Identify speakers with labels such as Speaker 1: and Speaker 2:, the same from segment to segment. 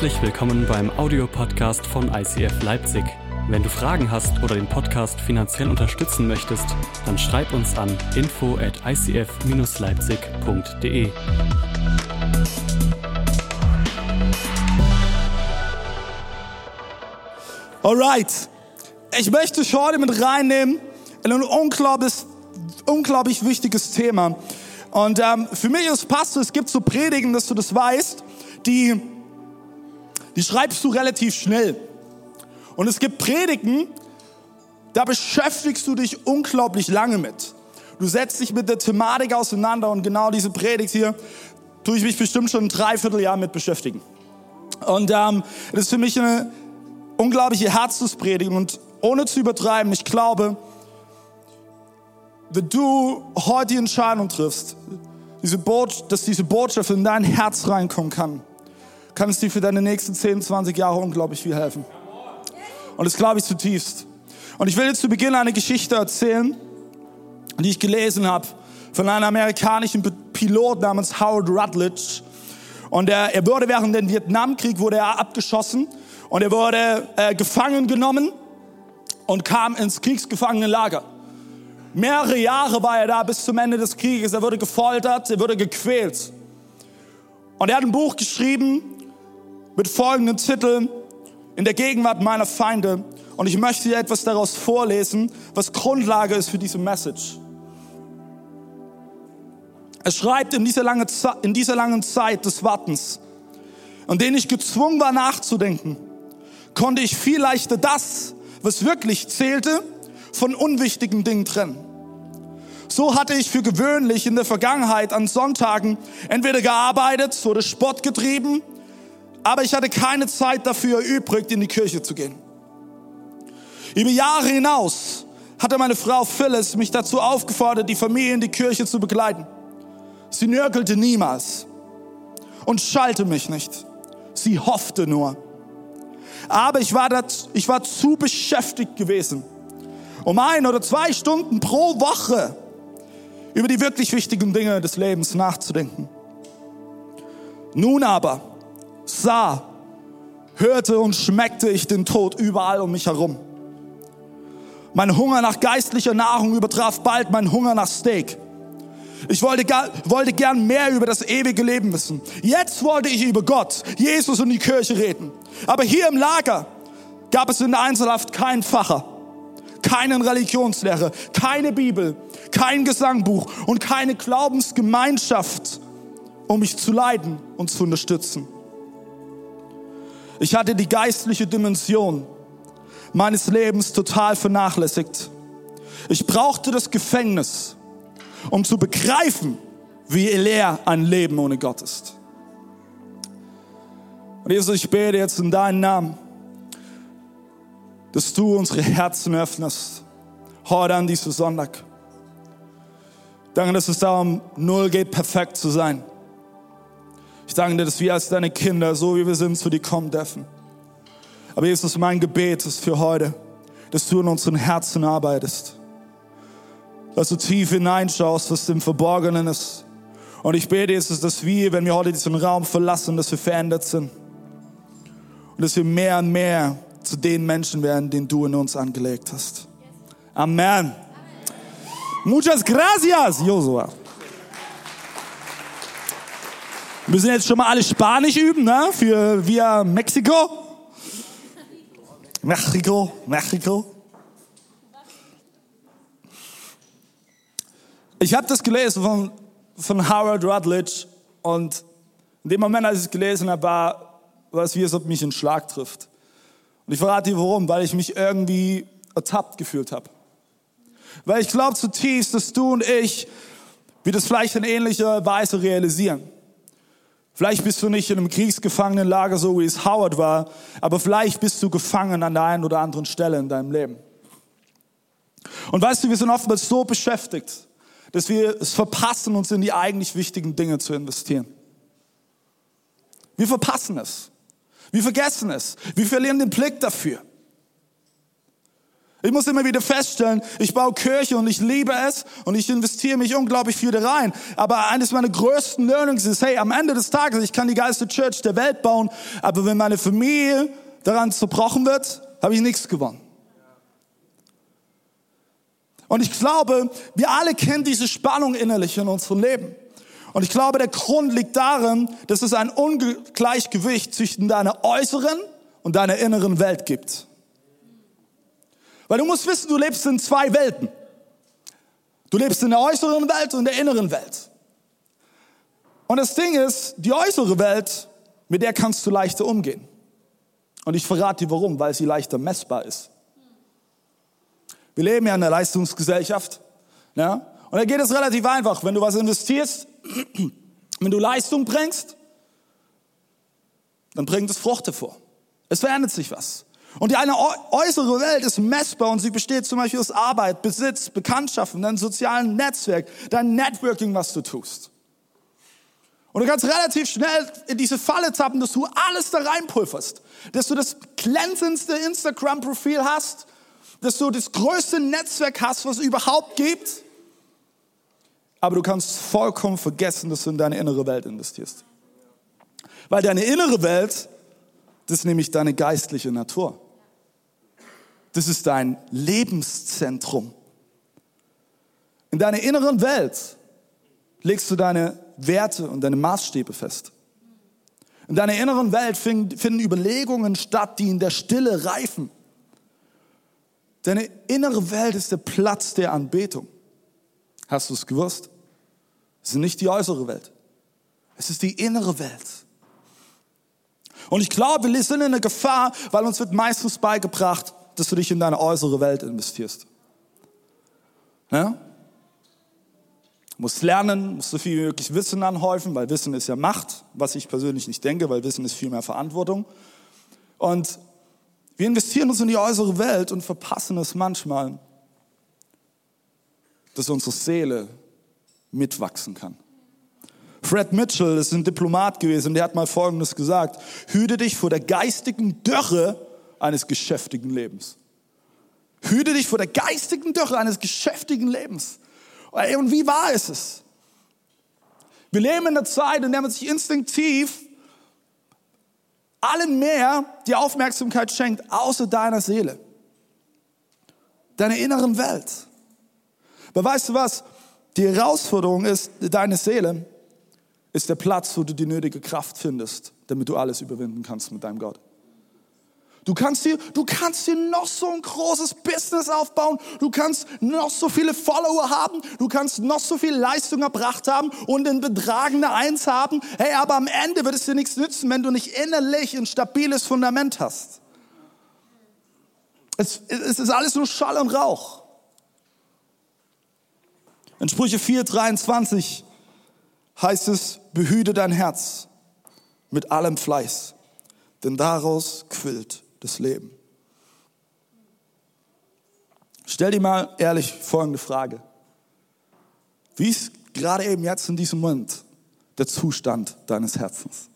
Speaker 1: Herzlich willkommen beim Audiopodcast von ICF Leipzig. Wenn du Fragen hast oder den Podcast finanziell unterstützen möchtest, dann schreib uns an info at icf-leipzig.de.
Speaker 2: Alright, ich möchte dich heute mit reinnehmen in ein unglaublich, unglaublich wichtiges Thema. Und ähm, für mich ist Pastor, es gibt so Predigen, dass du das weißt, die, die schreibst du relativ schnell. Und es gibt Predigen, da beschäftigst du dich unglaublich lange mit. Du setzt dich mit der Thematik auseinander und genau diese Predigt hier tue ich mich bestimmt schon ein Dreivierteljahr mit beschäftigen. Und ähm, das ist für mich eine unglaubliche Herzenspredigt und ohne zu übertreiben, ich glaube, wenn du heute die Entscheidung triffst, diese dass diese Botschaft in dein Herz reinkommen kann, kann es dir für deine nächsten 10, 20 Jahre unglaublich viel helfen. Und das glaube ich zutiefst. Und ich will jetzt zu Beginn eine Geschichte erzählen, die ich gelesen habe von einem amerikanischen Pilot namens Howard Rutledge. Und er, er wurde während dem Vietnamkrieg wurde er abgeschossen und er wurde äh, gefangen genommen und kam ins Kriegsgefangenenlager. Mehrere Jahre war er da bis zum Ende des Krieges. Er wurde gefoltert, er wurde gequält. Und er hat ein Buch geschrieben mit folgendem Titel, In der Gegenwart meiner Feinde. Und ich möchte dir etwas daraus vorlesen, was Grundlage ist für diese Message. Er schreibt in dieser, lange, in dieser langen Zeit des Wartens, in denen ich gezwungen war nachzudenken, konnte ich viel leichter das, was wirklich zählte, von unwichtigen Dingen trennen. So hatte ich für gewöhnlich in der Vergangenheit an Sonntagen entweder gearbeitet oder Sport getrieben, aber ich hatte keine Zeit dafür übrig, in die Kirche zu gehen. Über Jahre hinaus hatte meine Frau Phyllis mich dazu aufgefordert, die Familie in die Kirche zu begleiten. Sie nörgelte niemals und schalte mich nicht. Sie hoffte nur. Aber ich war, das, ich war zu beschäftigt gewesen, um ein oder zwei Stunden pro Woche über die wirklich wichtigen Dinge des Lebens nachzudenken. Nun aber sah, hörte und schmeckte ich den Tod überall um mich herum. Mein Hunger nach geistlicher Nahrung übertraf bald mein Hunger nach Steak. Ich wollte, wollte gern mehr über das ewige Leben wissen. Jetzt wollte ich über Gott, Jesus und die Kirche reden. Aber hier im Lager gab es in der Einzelhaft keinen Facher, keinen Religionslehrer, keine Bibel, kein Gesangbuch und keine Glaubensgemeinschaft, um mich zu leiten und zu unterstützen. Ich hatte die geistliche Dimension meines Lebens total vernachlässigt. Ich brauchte das Gefängnis, um zu begreifen, wie leer ein Leben ohne Gott ist. Und Jesus, ich bete jetzt in deinen Namen, dass du unsere Herzen öffnest, heute an diesem Sonntag. Danke, dass es darum null geht, perfekt zu sein. Ich danke dir, dass wir als deine Kinder, so wie wir sind, zu dir kommen dürfen. Aber Jesus, mein Gebet ist für heute, dass du in unseren Herzen arbeitest. Dass du tief hineinschaust, was im Verborgenen ist. Und ich bete, Jesus, dass wir, wenn wir heute diesen Raum verlassen, dass wir verändert sind. Und dass wir mehr und mehr zu den Menschen werden, den du in uns angelegt hast. Amen. Muchas gracias, Josua. Wir müssen jetzt schon mal alle Spanisch üben, ne? Für via Mexiko. Mexiko, Mexiko. Ich habe das gelesen von, von Howard Rutledge und in dem Moment, als ich es gelesen habe, war, war es wie, als ob mich ein Schlag trifft. Und ich verrate dir warum, weil ich mich irgendwie ertappt gefühlt habe. Weil ich glaube zutiefst, dass du und ich, wie das vielleicht in ähnlicher Weise realisieren. Vielleicht bist du nicht in einem Kriegsgefangenenlager, so wie es Howard war, aber vielleicht bist du gefangen an der einen oder anderen Stelle in deinem Leben. Und weißt du, wir sind oftmals so beschäftigt, dass wir es verpassen, uns in die eigentlich wichtigen Dinge zu investieren. Wir verpassen es. Wir vergessen es. Wir verlieren den Blick dafür. Ich muss immer wieder feststellen, ich baue Kirche und ich liebe es und ich investiere mich unglaublich viel da rein. Aber eines meiner größten Learnings ist, hey, am Ende des Tages, ich kann die geilste Church der Welt bauen, aber wenn meine Familie daran zerbrochen wird, habe ich nichts gewonnen. Und ich glaube, wir alle kennen diese Spannung innerlich in unserem Leben. Und ich glaube, der Grund liegt darin, dass es ein Ungleichgewicht zwischen deiner äußeren und deiner inneren Welt gibt. Weil du musst wissen, du lebst in zwei Welten. Du lebst in der äußeren Welt und der inneren Welt. Und das Ding ist, die äußere Welt, mit der kannst du leichter umgehen. Und ich verrate dir warum, weil sie leichter messbar ist. Wir leben ja in einer Leistungsgesellschaft. Ja? Und da geht es relativ einfach. Wenn du was investierst, wenn du Leistung bringst, dann bringt es Frucht hervor. Es verändert sich was. Und die eine äußere Welt ist messbar und sie besteht zum Beispiel aus Arbeit, Besitz, Bekanntschaften, deinem sozialen Netzwerk, dein Networking, was du tust. Und du kannst relativ schnell in diese Falle tappen, dass du alles da reinpulverst. Dass du das glänzendste Instagram-Profil hast, dass du das größte Netzwerk hast, was es überhaupt gibt. Aber du kannst vollkommen vergessen, dass du in deine innere Welt investierst. Weil deine innere Welt das ist nämlich deine geistliche Natur. Das ist dein Lebenszentrum. In deiner inneren Welt legst du deine Werte und deine Maßstäbe fest. In deiner inneren Welt finden Überlegungen statt, die in der Stille reifen. Deine innere Welt ist der Platz der Anbetung. Hast du es gewusst? Es ist nicht die äußere Welt. Es ist die innere Welt. Und ich glaube, wir sind in einer Gefahr, weil uns wird meistens beigebracht, dass du dich in deine äußere Welt investierst. Ja? Du musst lernen, musst so viel wie möglich Wissen anhäufen, weil Wissen ist ja Macht, was ich persönlich nicht denke, weil Wissen ist viel mehr Verantwortung. Und wir investieren uns in die äußere Welt und verpassen es manchmal, dass unsere Seele mitwachsen kann. Fred Mitchell ist ein Diplomat gewesen, der hat mal Folgendes gesagt. Hüte dich vor der geistigen Dürre eines geschäftigen Lebens. Hüte dich vor der geistigen Dürre eines geschäftigen Lebens. Und wie wahr ist es? Wir leben in einer Zeit, in der man sich instinktiv allen mehr die Aufmerksamkeit schenkt, außer deiner Seele. Deiner inneren Welt. Aber weißt du was? Die Herausforderung ist, deine Seele ist der Platz, wo du die nötige Kraft findest, damit du alles überwinden kannst mit deinem Gott. Du kannst dir, du kannst dir noch so ein großes Business aufbauen. Du kannst noch so viele Follower haben. Du kannst noch so viel Leistung erbracht haben und den Betrag eine Eins haben. Hey, aber am Ende wird es dir nichts nützen, wenn du nicht innerlich ein stabiles Fundament hast. Es, es ist alles nur Schall und Rauch. In Sprüche 4, 23 heißt es, behüte dein Herz mit allem Fleiß, denn daraus quillt das Leben. Stell dir mal ehrlich folgende Frage. Wie ist gerade eben jetzt in diesem Moment der Zustand deines Herzens?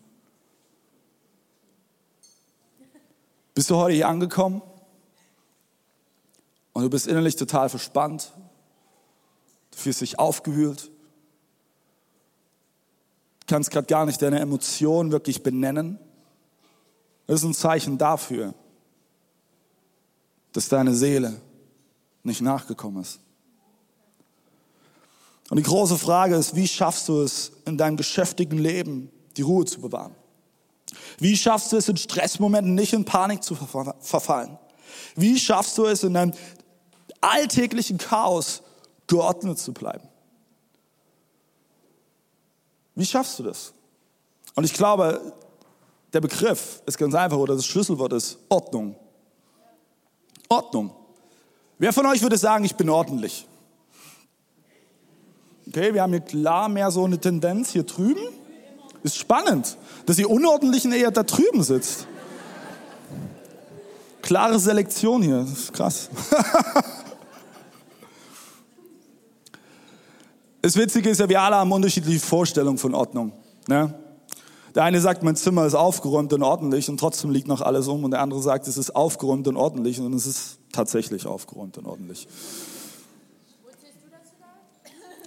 Speaker 2: Bist du heute hier angekommen und du bist innerlich total verspannt, du fühlst dich aufgewühlt, kannst gerade gar nicht deine Emotionen wirklich benennen. Das ist ein Zeichen dafür, dass deine Seele nicht nachgekommen ist. Und die große Frage ist, wie schaffst du es in deinem geschäftigen Leben, die Ruhe zu bewahren? Wie schaffst du es in Stressmomenten nicht in Panik zu verfallen? Wie schaffst du es in deinem alltäglichen Chaos geordnet zu bleiben? Wie schaffst du das? Und ich glaube, der Begriff ist ganz einfach oder das Schlüsselwort ist Ordnung. Ordnung. Wer von euch würde sagen, ich bin ordentlich? Okay, wir haben hier klar mehr so eine Tendenz hier drüben. Ist spannend, dass ihr Unordentlichen eher da drüben sitzt. Klare Selektion hier, das ist krass. Das Witzige ist ja, wir alle haben unterschiedliche Vorstellungen von Ordnung. Ne? Der eine sagt, mein Zimmer ist aufgeräumt und ordentlich und trotzdem liegt noch alles um. Und der andere sagt, es ist aufgeräumt und ordentlich und es ist tatsächlich aufgeräumt und ordentlich.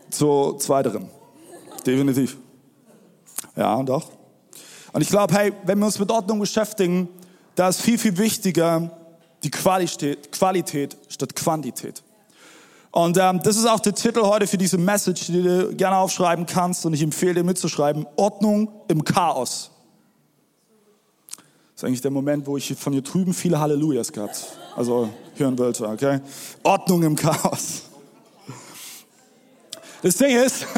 Speaker 2: Zu zweiterem. Definitiv. Ja, doch. Und ich glaube, hey, wenn wir uns mit Ordnung beschäftigen, da ist viel, viel wichtiger die Qualität, Qualität statt Quantität. Und ähm, das ist auch der Titel heute für diese Message, die du gerne aufschreiben kannst. Und ich empfehle dir mitzuschreiben, Ordnung im Chaos. Das ist eigentlich der Moment, wo ich von hier drüben viele Hallelujahs gehabt, also hören wollte, okay? Ordnung im Chaos. Das Ding ist,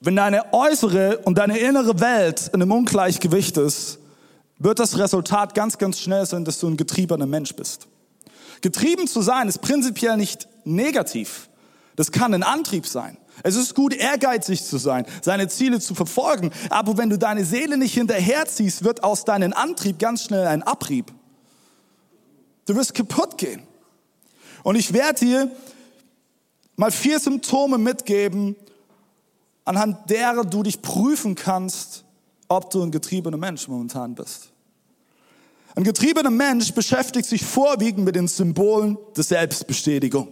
Speaker 2: wenn deine äußere und deine innere Welt in einem Ungleichgewicht ist, wird das Resultat ganz, ganz schnell sein, dass du ein getriebener Mensch bist. Getrieben zu sein ist prinzipiell nicht negativ. Das kann ein Antrieb sein. Es ist gut, ehrgeizig zu sein, seine Ziele zu verfolgen. Aber wenn du deine Seele nicht hinterherziehst, wird aus deinem Antrieb ganz schnell ein Abrieb. Du wirst kaputt gehen. Und ich werde dir mal vier Symptome mitgeben, anhand derer du dich prüfen kannst, ob du ein getriebener Mensch momentan bist. Ein getriebener Mensch beschäftigt sich vorwiegend mit den Symbolen der Selbstbestätigung.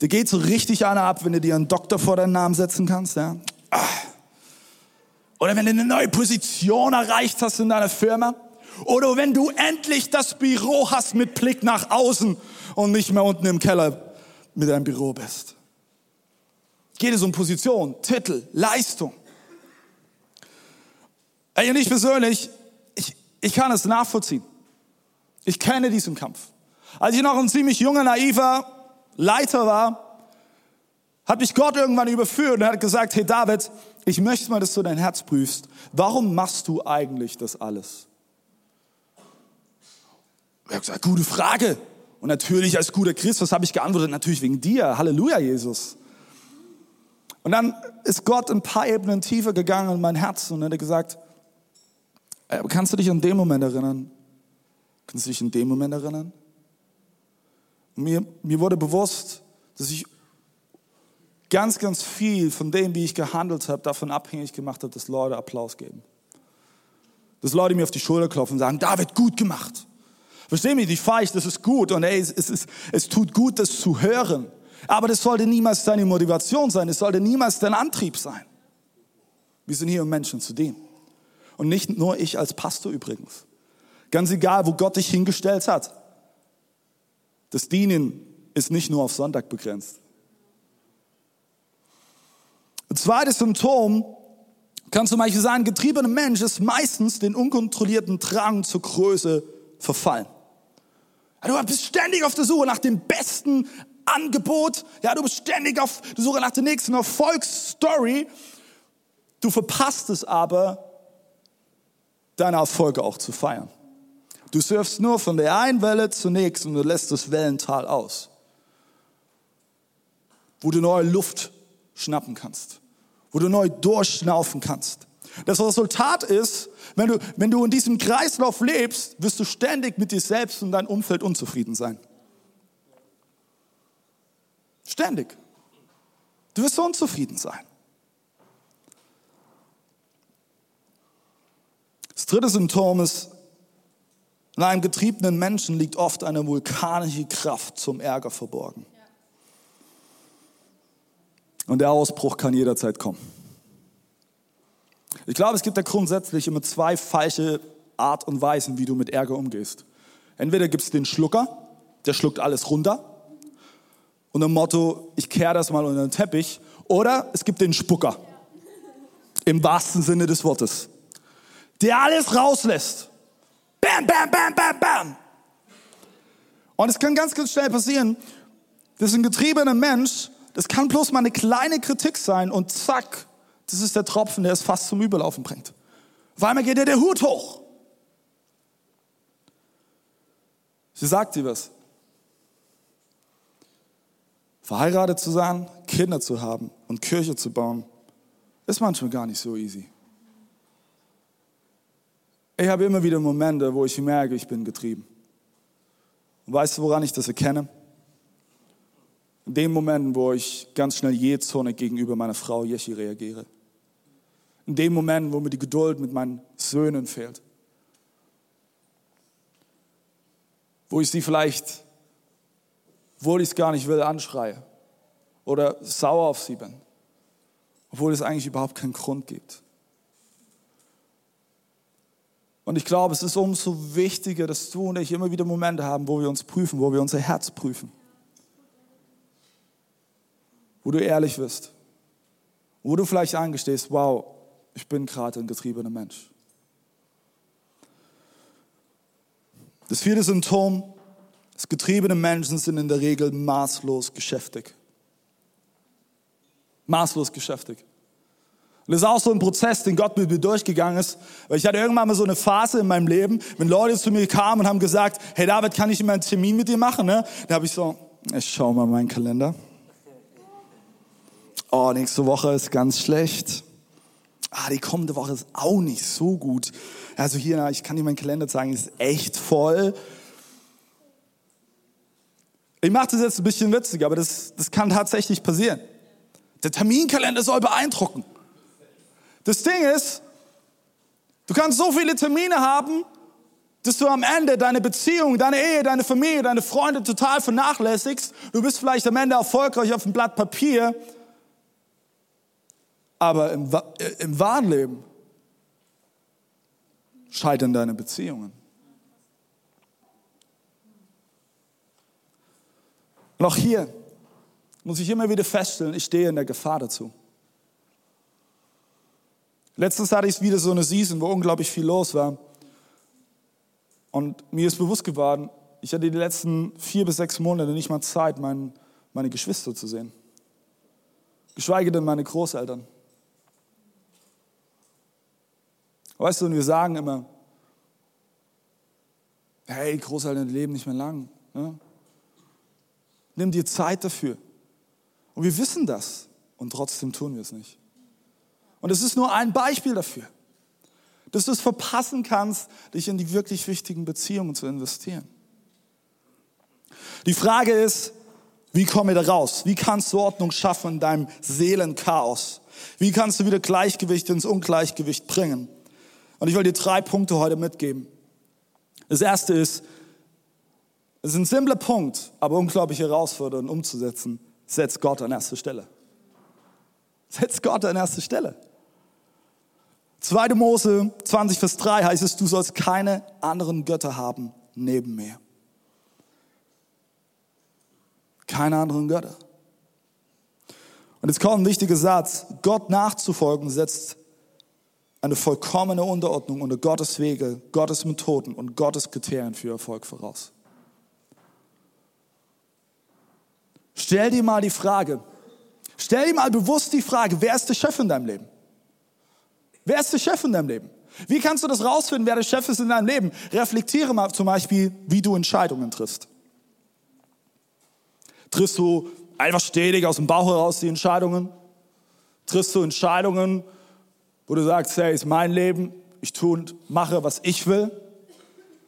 Speaker 2: Der geht so richtig einer ab, wenn du dir einen Doktor vor deinen Namen setzen kannst. Ja? Oder wenn du eine neue Position erreicht hast in deiner Firma. Oder wenn du endlich das Büro hast mit Blick nach außen und nicht mehr unten im Keller mit deinem Büro bist. Geht es um Position, Titel, Leistung. Ey, und ich persönlich, ich kann es nachvollziehen. Ich kenne diesen Kampf. Als ich noch ein ziemlich junger, naiver Leiter war, hat mich Gott irgendwann überführt und hat gesagt, hey David, ich möchte mal, dass du dein Herz prüfst. Warum machst du eigentlich das alles? Er hat gesagt, gute Frage. Und natürlich als guter Christ, was habe ich geantwortet? Natürlich wegen dir. Halleluja, Jesus. Und dann ist Gott ein paar Ebenen tiefer gegangen in mein Herz und hat gesagt, kannst du dich an den Moment erinnern? Kannst du dich an den Moment erinnern? Mir, mir wurde bewusst, dass ich ganz, ganz viel von dem, wie ich gehandelt habe, davon abhängig gemacht habe, dass Leute Applaus geben. Dass Leute mir auf die Schulter klopfen und sagen, David, gut gemacht. Versteh mich nicht falsch, das ist gut und ey, es, es, es, es tut gut, das zu hören. Aber das sollte niemals deine Motivation sein, es sollte niemals dein Antrieb sein. Wir sind hier, um Menschen zu dienen. Und nicht nur ich als Pastor übrigens. Ganz egal, wo Gott dich hingestellt hat. Das Dienen ist nicht nur auf Sonntag begrenzt. Ein zweites Symptom kann zum Beispiel sein, ein getriebener Mensch ist meistens den unkontrollierten Drang zur Größe verfallen. Du bist ständig auf der Suche nach dem besten Angebot. Ja, du bist ständig auf der Suche nach der nächsten Erfolgsstory. Du verpasst es aber, deine Erfolge auch zu feiern. Du surfst nur von der einen Welle zur nächsten und du lässt das Wellental aus, wo du neue Luft schnappen kannst, wo du neu durchschnaufen kannst. Das Resultat ist, wenn du, wenn du in diesem Kreislauf lebst, wirst du ständig mit dir selbst und deinem Umfeld unzufrieden sein. Ständig. Du wirst unzufrieden sein. Das dritte Symptom ist, in einem getriebenen Menschen liegt oft eine vulkanische Kraft zum Ärger verborgen. Und der Ausbruch kann jederzeit kommen. Ich glaube, es gibt da grundsätzlich immer zwei falsche Art und Weisen, wie du mit Ärger umgehst. Entweder gibt es den Schlucker, der schluckt alles runter. Und im Motto, ich kehre das mal unter den Teppich. Oder es gibt den Spucker. Im wahrsten Sinne des Wortes der alles rauslässt. Bam, bam, bam, bam, bam. Und es kann ganz, ganz schnell passieren, das ist ein getriebener Mensch, das kann bloß mal eine kleine Kritik sein und zack, das ist der Tropfen, der es fast zum Überlaufen bringt. Auf einmal geht dir der Hut hoch. Sie sagt dir was. Verheiratet zu sein, Kinder zu haben und Kirche zu bauen, ist manchmal gar nicht so easy. Ich habe immer wieder Momente, wo ich merke, ich bin getrieben. Und weißt du, woran ich das erkenne? In den Momenten, wo ich ganz schnell jähzornig gegenüber meiner Frau Jeschi reagiere. In den Momenten, wo mir die Geduld mit meinen Söhnen fehlt. wo ich sie vielleicht, obwohl ich es gar nicht will, anschreie oder sauer auf sie bin, obwohl es eigentlich überhaupt keinen Grund gibt. Und ich glaube, es ist umso wichtiger, dass du und ich immer wieder Momente haben, wo wir uns prüfen, wo wir unser Herz prüfen. Wo du ehrlich wirst. Wo du vielleicht eingestehst, wow, ich bin gerade ein getriebener Mensch. Das vierte Symptom, das getriebene Menschen sind in der Regel maßlos geschäftig. Maßlos geschäftig. Und das ist auch so ein Prozess, den Gott mit mir durchgegangen ist. Weil ich hatte irgendwann mal so eine Phase in meinem Leben, wenn Leute zu mir kamen und haben gesagt, hey David, kann ich immer einen Termin mit dir machen? Ne? Da habe ich so, ich schau mal meinen Kalender. Oh, nächste Woche ist ganz schlecht. Ah, die kommende Woche ist auch nicht so gut. Also hier, ich kann dir meinen Kalender zeigen, ist echt voll. Ich mache das jetzt ein bisschen witzig, aber das, das kann tatsächlich passieren. Der Terminkalender soll beeindrucken. Das Ding ist, du kannst so viele Termine haben, dass du am Ende deine Beziehung, deine Ehe, deine Familie, deine Freunde total vernachlässigst. Du bist vielleicht am Ende erfolgreich auf dem Blatt Papier, aber im, äh, im wahren Leben scheitern deine Beziehungen. Und auch hier muss ich immer wieder feststellen, ich stehe in der Gefahr dazu. Letztens hatte ich wieder so eine Season, wo unglaublich viel los war. Und mir ist bewusst geworden, ich hatte die letzten vier bis sechs Monate nicht mal Zeit, mein, meine Geschwister zu sehen. Geschweige denn meine Großeltern. Weißt du, und wir sagen immer, hey, Großeltern leben nicht mehr lang. Ne? Nimm dir Zeit dafür. Und wir wissen das. Und trotzdem tun wir es nicht. Und es ist nur ein Beispiel dafür, dass du es verpassen kannst, dich in die wirklich wichtigen Beziehungen zu investieren. Die Frage ist, wie komme ich da raus? Wie kannst du Ordnung schaffen in deinem Seelenchaos? Wie kannst du wieder Gleichgewicht ins Ungleichgewicht bringen? Und ich will dir drei Punkte heute mitgeben. Das erste ist, es ist ein simpler Punkt, aber unglaublich herausfordernd umzusetzen. Setz Gott an erste Stelle. Setz Gott an erste Stelle. 2. Mose 20, Vers 3 heißt es, du sollst keine anderen Götter haben neben mir. Keine anderen Götter. Und jetzt kommt ein wichtiger Satz. Gott nachzufolgen setzt eine vollkommene Unterordnung unter Gottes Wege, Gottes Methoden und Gottes Kriterien für Erfolg voraus. Stell dir mal die Frage, stell dir mal bewusst die Frage, wer ist der Chef in deinem Leben? Wer ist der Chef in deinem Leben? Wie kannst du das rausfinden, wer der Chef ist in deinem Leben? Reflektiere mal zum Beispiel, wie du Entscheidungen triffst. Triffst du einfach stetig aus dem Bauch heraus die Entscheidungen? Triffst du Entscheidungen, wo du sagst, hey, ist mein Leben, ich tue und mache, was ich will?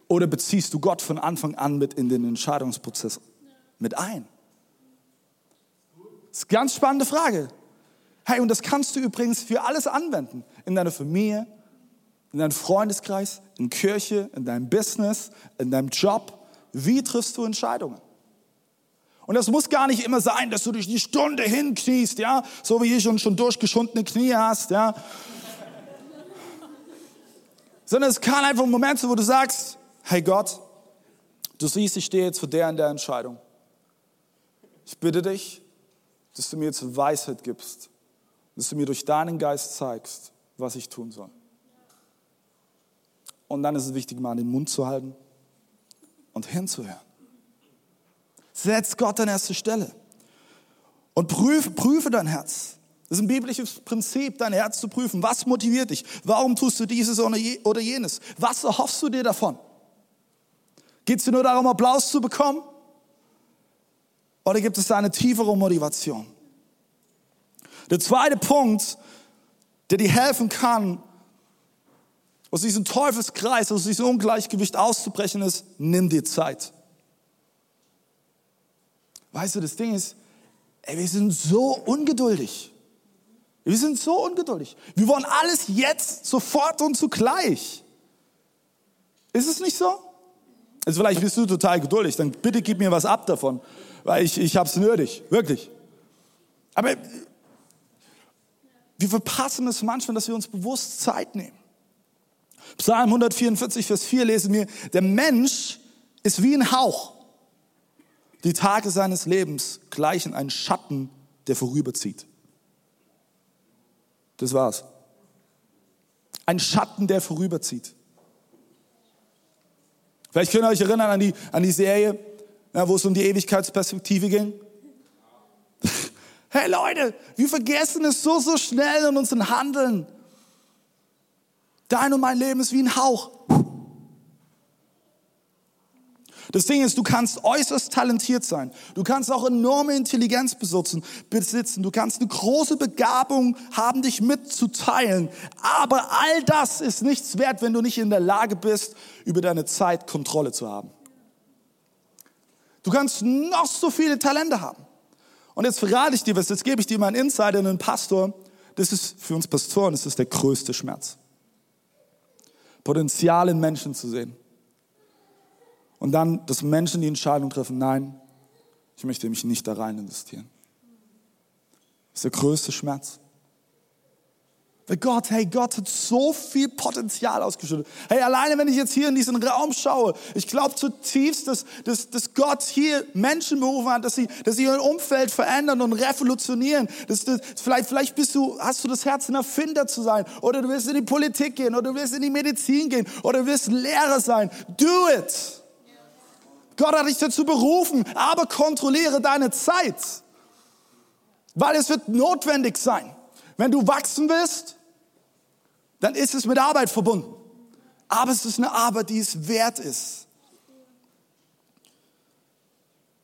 Speaker 2: Oder beziehst du Gott von Anfang an mit in den Entscheidungsprozess mit ein? Das ist eine ganz spannende Frage. Hey, und das kannst du übrigens für alles anwenden. In deiner Familie, in deinem Freundeskreis, in Kirche, in deinem Business, in deinem Job. Wie triffst du Entscheidungen? Und das muss gar nicht immer sein, dass du dich die Stunde hinkniest, ja, so wie ich und schon durchgeschundene Knie hast, ja. Sondern es kann einfach ein Moment sein, wo du sagst, hey Gott, du siehst, ich stehe jetzt vor der und der Entscheidung. Ich bitte dich, dass du mir jetzt Weisheit gibst, dass du mir durch deinen Geist zeigst, was ich tun soll. Und dann ist es wichtig, mal den Mund zu halten und hinzuhören. Setz Gott an erste Stelle und prüfe, prüfe dein Herz. Das ist ein biblisches Prinzip, dein Herz zu prüfen. Was motiviert dich? Warum tust du dieses oder jenes? Was erhoffst du dir davon? Geht es dir nur darum, Applaus zu bekommen? Oder gibt es da eine tiefere Motivation? Der zweite Punkt, der dir helfen kann, aus diesem Teufelskreis, aus diesem Ungleichgewicht auszubrechen, ist, nimm dir Zeit. Weißt du, das Ding ist, ey, wir sind so ungeduldig. Wir sind so ungeduldig. Wir wollen alles jetzt, sofort und zugleich. Ist es nicht so? Also vielleicht bist du total geduldig, dann bitte gib mir was ab davon, weil ich, ich habe es nötig, wirklich. Aber wir verpassen es manchmal, dass wir uns bewusst Zeit nehmen. Psalm 144, Vers 4 lesen wir, der Mensch ist wie ein Hauch. Die Tage seines Lebens gleichen ein Schatten, der vorüberzieht. Das war's. Ein Schatten, der vorüberzieht. Vielleicht könnt ihr euch erinnern an die, an die Serie, ja, wo es um die Ewigkeitsperspektive ging. Hey Leute, wir vergessen es so, so schnell in unserem Handeln. Dein und mein Leben ist wie ein Hauch. Das Ding ist, du kannst äußerst talentiert sein. Du kannst auch enorme Intelligenz besitzen. Du kannst eine große Begabung haben, dich mitzuteilen. Aber all das ist nichts wert, wenn du nicht in der Lage bist, über deine Zeit Kontrolle zu haben. Du kannst noch so viele Talente haben. Und jetzt verrate ich dir was, jetzt gebe ich dir mal einen Insider, einen Pastor. Das ist für uns Pastoren, das ist der größte Schmerz. Potenzial in Menschen zu sehen. Und dann, dass Menschen die Entscheidung treffen, nein, ich möchte mich nicht da rein investieren. Das ist der größte Schmerz. Gott, hey, Gott hat so viel Potenzial ausgeschüttet. Hey, alleine wenn ich jetzt hier in diesen Raum schaue, ich glaube zutiefst, dass, dass, dass Gott hier Menschen berufen hat, dass sie, dass sie ihr Umfeld verändern und revolutionieren. Dass, dass, vielleicht, vielleicht bist du, hast du das Herz, ein Erfinder zu sein. Oder du willst in die Politik gehen. Oder du willst in die Medizin gehen. Oder du willst Lehrer sein. Do it! Gott hat dich dazu berufen, aber kontrolliere deine Zeit. Weil es wird notwendig sein. Wenn du wachsen willst, dann ist es mit Arbeit verbunden. Aber es ist eine Arbeit, die es wert ist.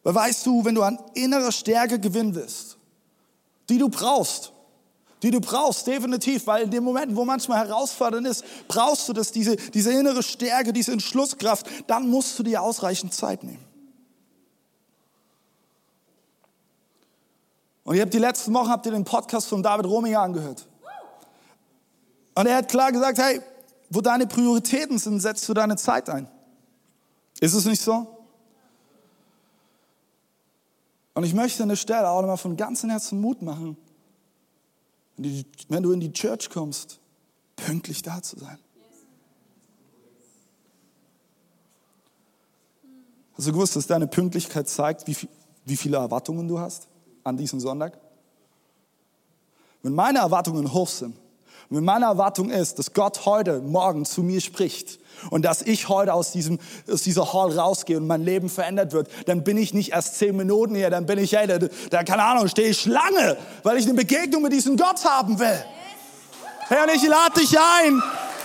Speaker 2: Weil weißt du, wenn du an innerer Stärke gewinnen willst, die du brauchst, die du brauchst, definitiv, weil in dem Moment, wo manchmal herausfordernd ist, brauchst du das, diese, diese innere Stärke, diese Entschlusskraft, dann musst du dir ausreichend Zeit nehmen. Und ihr habt die letzten Wochen, habt ihr den Podcast von David Rominger angehört. Und er hat klar gesagt, hey, wo deine Prioritäten sind, setzt du deine Zeit ein. Ist es nicht so? Und ich möchte an der Stelle auch nochmal von ganzem Herzen Mut machen, wenn du in die Church kommst, pünktlich da zu sein. Hast du gewusst, dass deine Pünktlichkeit zeigt, wie, viel, wie viele Erwartungen du hast an diesem Sonntag? Wenn meine Erwartungen hoch sind, wenn meine Erwartung ist, dass Gott heute Morgen zu mir spricht und dass ich heute aus, diesem, aus dieser Hall rausgehe und mein Leben verändert wird, dann bin ich nicht erst zehn Minuten hier, dann bin ich, hey, da, da keine Ahnung, stehe ich Schlange, weil ich eine Begegnung mit diesem Gott haben will. Hey, und ich lade dich ein,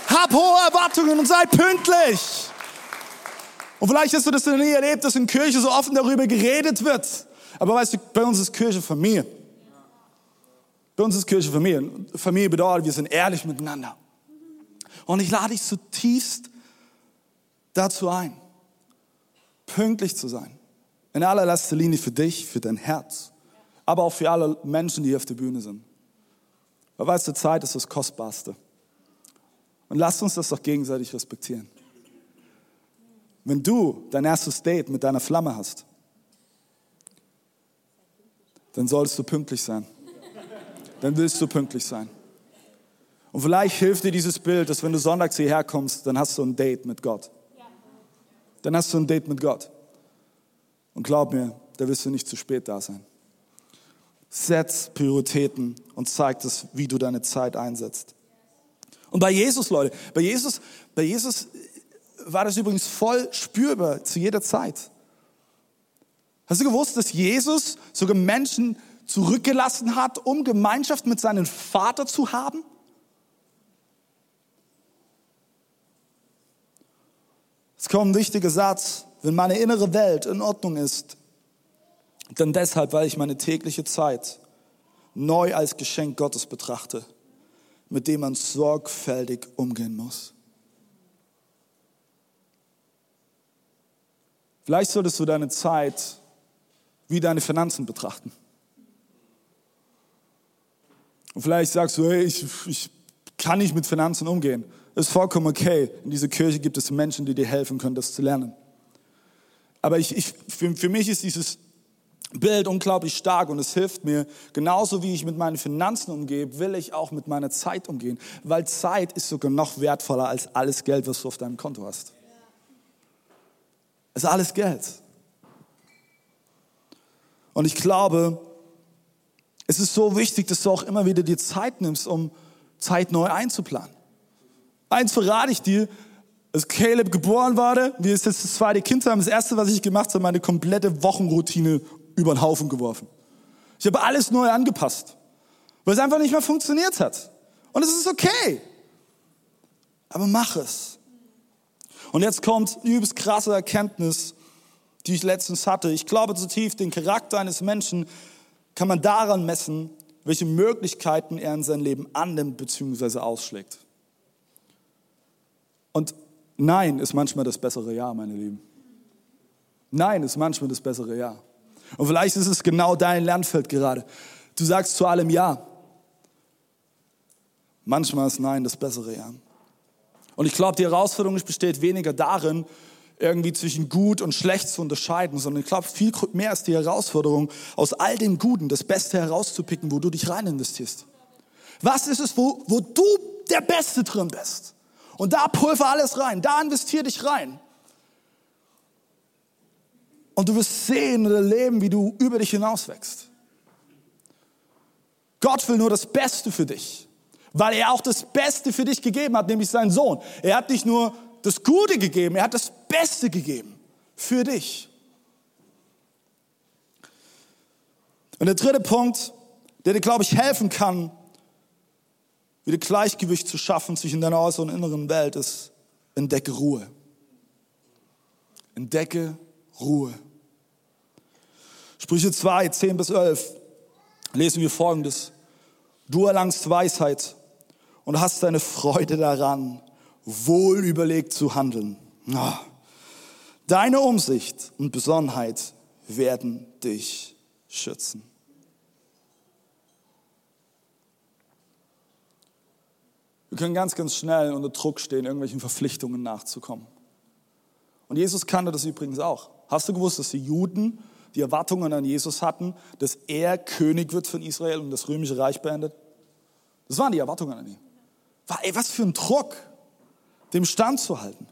Speaker 2: hab hohe Erwartungen und sei pünktlich. Und vielleicht hast du das noch nie erlebt, dass in Kirche so offen darüber geredet wird. Aber weißt du, bei uns ist Kirche Familie. Bei uns ist Kirche Familie. Familie bedeutet, wir sind ehrlich miteinander. Und ich lade dich zutiefst dazu ein, pünktlich zu sein. In allererster Linie für dich, für dein Herz, aber auch für alle Menschen, die hier auf der Bühne sind. Weil weißt du, Zeit ist das Kostbarste. Und lasst uns das doch gegenseitig respektieren. Wenn du dein erstes Date mit deiner Flamme hast, dann solltest du pünktlich sein. Dann willst du pünktlich sein. Und vielleicht hilft dir dieses Bild, dass wenn du sonntags hierher kommst, dann hast du ein Date mit Gott. Dann hast du ein Date mit Gott. Und glaub mir, da wirst du nicht zu spät da sein. Setz Prioritäten und zeig es, wie du deine Zeit einsetzt. Und bei Jesus, Leute, bei Jesus, bei Jesus war das übrigens voll spürbar zu jeder Zeit. Hast du gewusst, dass Jesus sogar Menschen zurückgelassen hat, um Gemeinschaft mit seinem Vater zu haben? Es kommt ein wichtiger Satz. Wenn meine innere Welt in Ordnung ist, dann deshalb, weil ich meine tägliche Zeit neu als Geschenk Gottes betrachte, mit dem man sorgfältig umgehen muss. Vielleicht solltest du deine Zeit wie deine Finanzen betrachten. Und vielleicht sagst du, hey, ich, ich kann nicht mit Finanzen umgehen. Ist vollkommen okay. In dieser Kirche gibt es Menschen, die dir helfen können, das zu lernen. Aber ich, ich, für, für mich ist dieses Bild unglaublich stark und es hilft mir, genauso wie ich mit meinen Finanzen umgehe, will ich auch mit meiner Zeit umgehen, weil Zeit ist sogar noch wertvoller als alles Geld, was du auf deinem Konto hast. Es ist alles Geld. Und ich glaube, es ist so wichtig, dass du auch immer wieder die Zeit nimmst, um Zeit neu einzuplanen. Eins verrate ich dir, als Caleb geboren wurde, wir jetzt das zweite Kind haben, das erste, was ich gemacht habe, meine komplette Wochenroutine über den Haufen geworfen. Ich habe alles neu angepasst, weil es einfach nicht mehr funktioniert hat. Und es ist okay. Aber mach es. Und jetzt kommt eine übelst krasse Erkenntnis, die ich letztens hatte. Ich glaube zutiefst, den Charakter eines Menschen kann man daran messen, welche Möglichkeiten er in sein Leben annimmt bzw. ausschlägt. Und Nein ist manchmal das bessere Ja, meine Lieben. Nein ist manchmal das bessere Ja. Und vielleicht ist es genau dein Lernfeld gerade. Du sagst zu allem Ja. Manchmal ist Nein das bessere Ja. Und ich glaube, die Herausforderung besteht weniger darin, irgendwie zwischen gut und schlecht zu unterscheiden, sondern ich glaube, viel mehr ist die Herausforderung, aus all dem Guten das Beste herauszupicken, wo du dich rein investierst. Was ist es, wo, wo du der Beste drin bist? Und da pulver alles rein, da investier dich rein. Und du wirst sehen und erleben, wie du über dich hinaus wächst. Gott will nur das Beste für dich, weil er auch das Beste für dich gegeben hat, nämlich seinen Sohn. Er hat nicht nur das Gute gegeben, er hat das Beste gegeben für dich. Und der dritte Punkt, der dir, glaube ich, helfen kann, wieder Gleichgewicht zu schaffen zwischen deiner äußeren und inneren Welt, ist entdecke Ruhe. Entdecke Ruhe. Sprüche 2, 10 bis 11 lesen wir folgendes. Du erlangst Weisheit und hast deine Freude daran, wohl überlegt zu handeln. Deine Umsicht und Besonnenheit werden dich schützen. Wir können ganz, ganz schnell unter Druck stehen, irgendwelchen Verpflichtungen nachzukommen. Und Jesus kannte das übrigens auch. Hast du gewusst, dass die Juden die Erwartungen an Jesus hatten, dass er König wird von Israel und das römische Reich beendet? Das waren die Erwartungen an ihn. Was für ein Druck, dem Stand zu halten.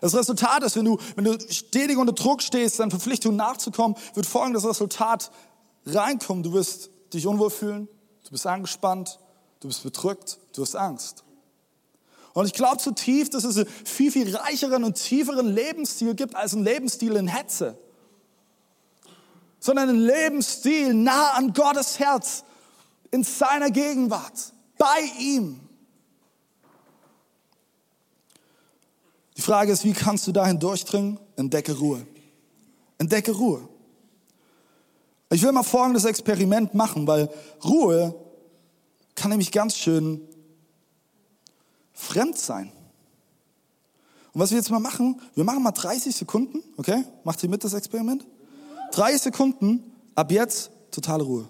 Speaker 2: Das Resultat ist, wenn du, wenn du stetig unter Druck stehst, deinen Verpflichtungen nachzukommen, wird folgendes Resultat reinkommen. Du wirst dich unwohl fühlen, du bist angespannt, du bist bedrückt, du hast Angst. Und ich glaube zutiefst, dass es einen viel, viel reicheren und tieferen Lebensstil gibt als ein Lebensstil in Hetze. Sondern einen Lebensstil nah an Gottes Herz, in seiner Gegenwart, bei ihm. Die Frage ist, wie kannst du dahin durchdringen? Entdecke Ruhe. Entdecke Ruhe. Ich will mal folgendes Experiment machen, weil Ruhe kann nämlich ganz schön fremd sein. Und was wir jetzt mal machen, wir machen mal 30 Sekunden, okay? Macht ihr mit das Experiment? 30 Sekunden, ab jetzt totale Ruhe.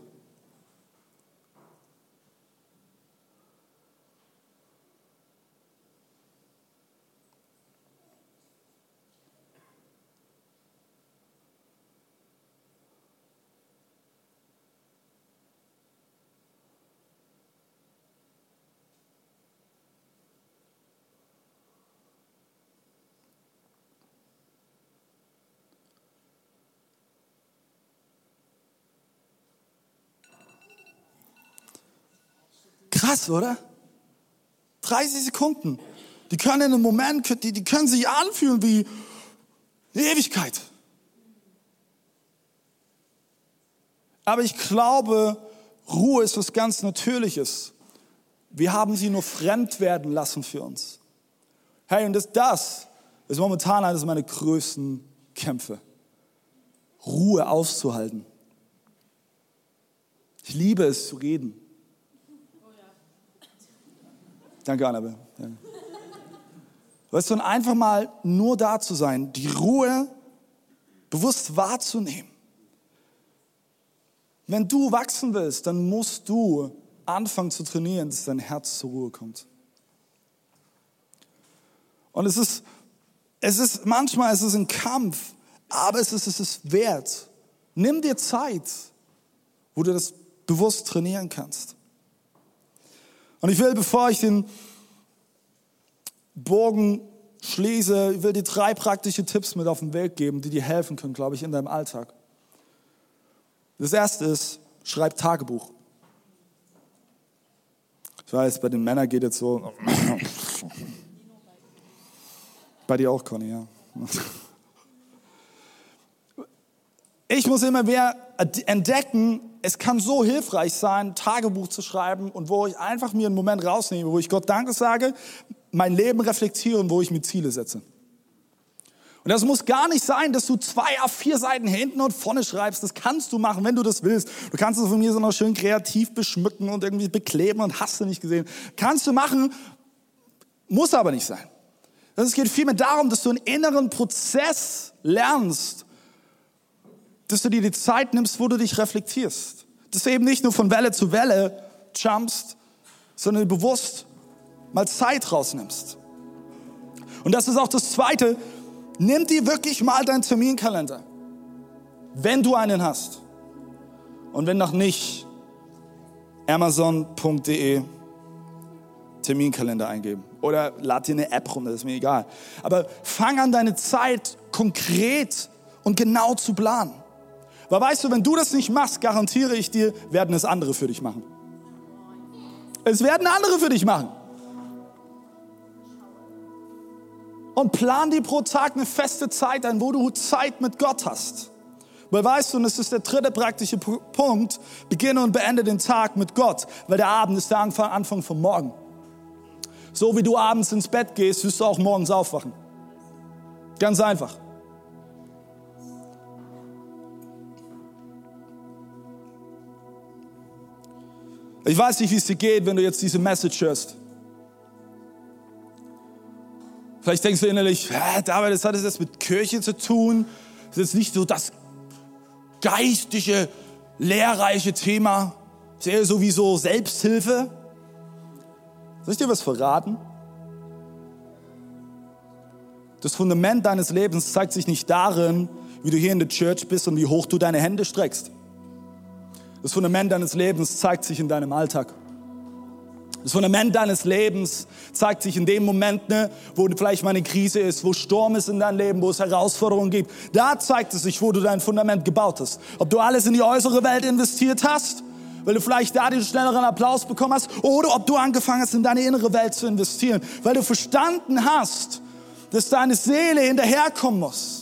Speaker 2: Krass, oder? 30 Sekunden. Die können in einem Moment, die, die können sich anfühlen wie eine Ewigkeit. Aber ich glaube, Ruhe ist was ganz Natürliches. Wir haben sie nur fremd werden lassen für uns. Hey, und das, das ist momentan eines meiner größten Kämpfe. Ruhe auszuhalten. Ich liebe es zu reden. Danke, Annabelle. Danke. Weißt du, und einfach mal nur da zu sein, die Ruhe bewusst wahrzunehmen. Wenn du wachsen willst, dann musst du anfangen zu trainieren, dass dein Herz zur Ruhe kommt. Und es ist, es ist, manchmal ist es ein Kampf, Aber es ist es ist wert. Nimm dir Zeit, wo du das bewusst trainieren kannst. Und ich will, bevor ich den Bogen schließe, ich will dir drei praktische Tipps mit auf den Weg geben, die dir helfen können, glaube ich, in deinem Alltag. Das erste ist, schreib Tagebuch. Ich weiß, bei den Männern geht es so. bei dir auch, Conny, ja. Ich muss immer mehr entdecken, es kann so hilfreich sein, Tagebuch zu schreiben und wo ich einfach mir einen Moment rausnehme, wo ich Gott Danke sage, mein Leben reflektiere und wo ich mir Ziele setze. Und das muss gar nicht sein, dass du zwei auf vier Seiten hinten und vorne schreibst. Das kannst du machen, wenn du das willst. Du kannst es von mir so noch schön kreativ beschmücken und irgendwie bekleben und hast du nicht gesehen. Kannst du machen, muss aber nicht sein. Es geht vielmehr darum, dass du einen inneren Prozess lernst, dass du dir die Zeit nimmst, wo du dich reflektierst. Dass du eben nicht nur von Welle zu Welle jumpst, sondern bewusst mal Zeit rausnimmst. Und das ist auch das Zweite, Nimm dir wirklich mal deinen Terminkalender, wenn du einen hast. Und wenn noch nicht, amazon.de Terminkalender eingeben. Oder lad dir eine App runter, ist mir egal. Aber fang an, deine Zeit konkret und genau zu planen. Weil weißt du, wenn du das nicht machst, garantiere ich dir, werden es andere für dich machen. Es werden andere für dich machen. und plan dir pro Tag eine feste Zeit ein, wo du Zeit mit Gott hast. Weil weißt du, und das ist der dritte praktische Punkt, beginne und beende den Tag mit Gott, weil der Abend ist der Anfang vom Morgen. So wie du abends ins Bett gehst, wirst du auch morgens aufwachen. Ganz einfach. Ich weiß nicht, wie es dir geht, wenn du jetzt diese Message hörst. Vielleicht denkst du innerlich, David, das hat es jetzt mit Kirche zu tun. Das ist jetzt nicht so das geistige, lehrreiche Thema. Das ist eher sowieso Selbsthilfe. Soll ich dir was verraten? Das Fundament deines Lebens zeigt sich nicht darin, wie du hier in der Church bist und wie hoch du deine Hände streckst. Das Fundament deines Lebens zeigt sich in deinem Alltag. Das Fundament deines Lebens zeigt sich in dem Moment, ne, wo vielleicht mal eine Krise ist, wo Sturm ist in deinem Leben, wo es Herausforderungen gibt. Da zeigt es sich, wo du dein Fundament gebaut hast. Ob du alles in die äußere Welt investiert hast, weil du vielleicht da den schnelleren Applaus bekommen hast, oder ob du angefangen hast, in deine innere Welt zu investieren, weil du verstanden hast, dass deine Seele hinterherkommen muss.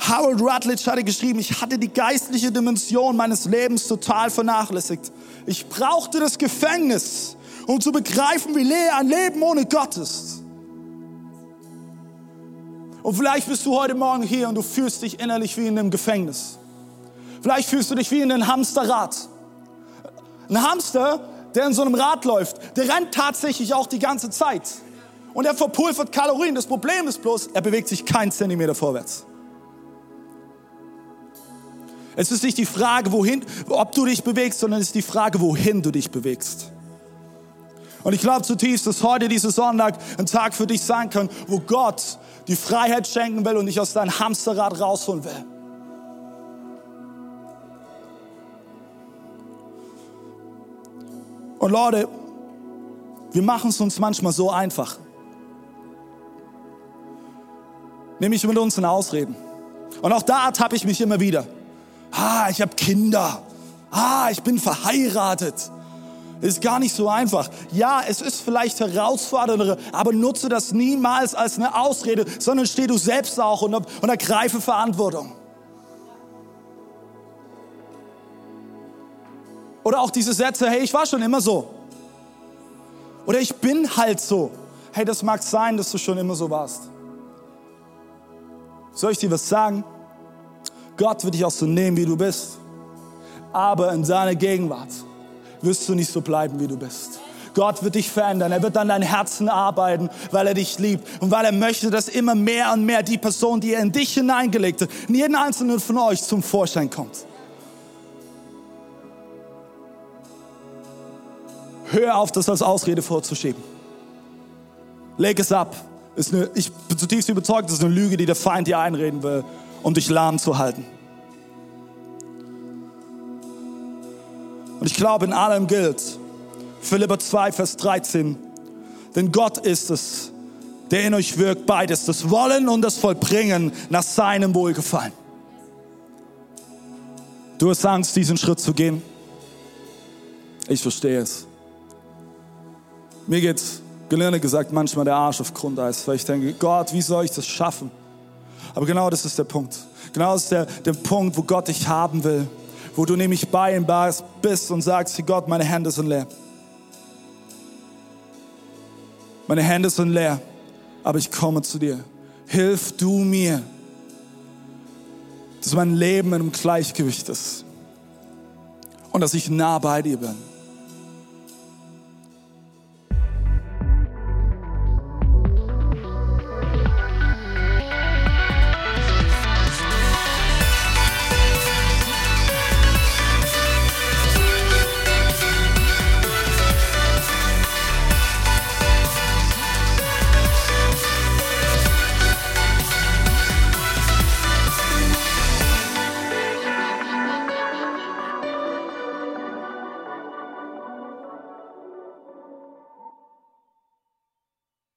Speaker 2: Harold Rutledge hatte geschrieben, ich hatte die geistliche Dimension meines Lebens total vernachlässigt. Ich brauchte das Gefängnis, um zu begreifen, wie leer ein Leben ohne Gott ist. Und vielleicht bist du heute Morgen hier und du fühlst dich innerlich wie in einem Gefängnis. Vielleicht fühlst du dich wie in einem Hamsterrad. Ein Hamster, der in so einem Rad läuft, der rennt tatsächlich auch die ganze Zeit. Und er verpulvert Kalorien. Das Problem ist bloß, er bewegt sich keinen Zentimeter vorwärts. Es ist nicht die Frage, wohin, ob du dich bewegst, sondern es ist die Frage, wohin du dich bewegst. Und ich glaube zutiefst, dass heute dieser Sonntag ein Tag für dich sein kann, wo Gott die Freiheit schenken will und dich aus deinem Hamsterrad rausholen will. Und Leute, wir machen es uns manchmal so einfach. Nämlich mit unseren Ausreden. Und auch da ertappe ich mich immer wieder. Ah, ich habe Kinder. Ah, ich bin verheiratet. Ist gar nicht so einfach. Ja, es ist vielleicht herausfordernder, aber nutze das niemals als eine Ausrede, sondern steh du selbst auch und, und ergreife Verantwortung. Oder auch diese Sätze, hey, ich war schon immer so. Oder ich bin halt so. Hey, das mag sein, dass du schon immer so warst. Soll ich dir was sagen? Gott wird dich auch so nehmen, wie du bist. Aber in seiner Gegenwart wirst du nicht so bleiben, wie du bist. Gott wird dich verändern. Er wird an dein Herzen arbeiten, weil er dich liebt und weil er möchte, dass immer mehr und mehr die Person, die er in dich hineingelegt hat, in jeden einzelnen von euch zum Vorschein kommt. Hör auf, das als Ausrede vorzuschieben. Leg es ab. ist eine, ich bin zutiefst überzeugt, das ist eine Lüge, die der Feind dir einreden will, um dich lahm zu halten. Und ich glaube, in allem gilt, Philipper 2, Vers 13, denn Gott ist es, der in euch wirkt, beides, das Wollen und das Vollbringen nach seinem Wohlgefallen. Du hast Angst, diesen Schritt zu gehen. Ich verstehe es. Mir geht's, gelinde gesagt, manchmal der Arsch auf Grundeis, weil ich denke, Gott, wie soll ich das schaffen? Aber genau das ist der Punkt. Genau das ist der, der Punkt, wo Gott dich haben will. Wo du nämlich bei ihm bist und sagst, Gott, meine Hände sind leer. Meine Hände sind leer, aber ich komme zu dir. Hilf du mir, dass mein Leben in einem Gleichgewicht ist und dass ich nah bei dir bin.